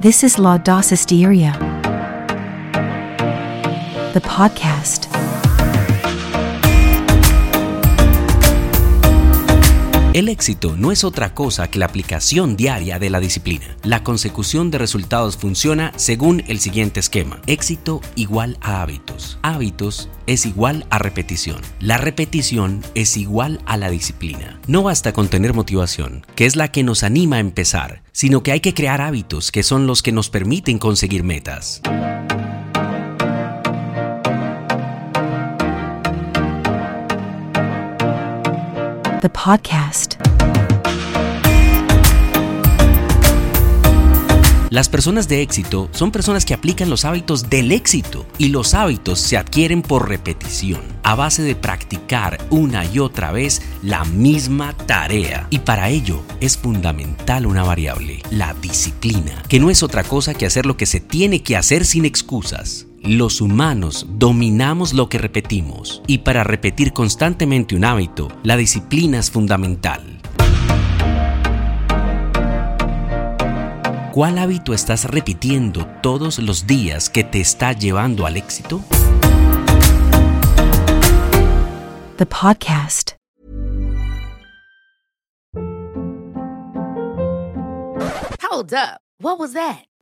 This is La Dosis Diaria, the podcast. El éxito no es otra cosa que la aplicación diaria de la disciplina. La consecución de resultados funciona según el siguiente esquema. Éxito igual a hábitos. Hábitos es igual a repetición. La repetición es igual a la disciplina. No basta con tener motivación, que es la que nos anima a empezar, sino que hay que crear hábitos que son los que nos permiten conseguir metas. Podcast. Las personas de éxito son personas que aplican los hábitos del éxito y los hábitos se adquieren por repetición, a base de practicar una y otra vez la misma tarea. Y para ello es fundamental una variable, la disciplina, que no es otra cosa que hacer lo que se tiene que hacer sin excusas. Los humanos dominamos lo que repetimos y para repetir constantemente un hábito, la disciplina es fundamental. ¿Cuál hábito estás repitiendo todos los días que te está llevando al éxito? The podcast. Hold up. What was that?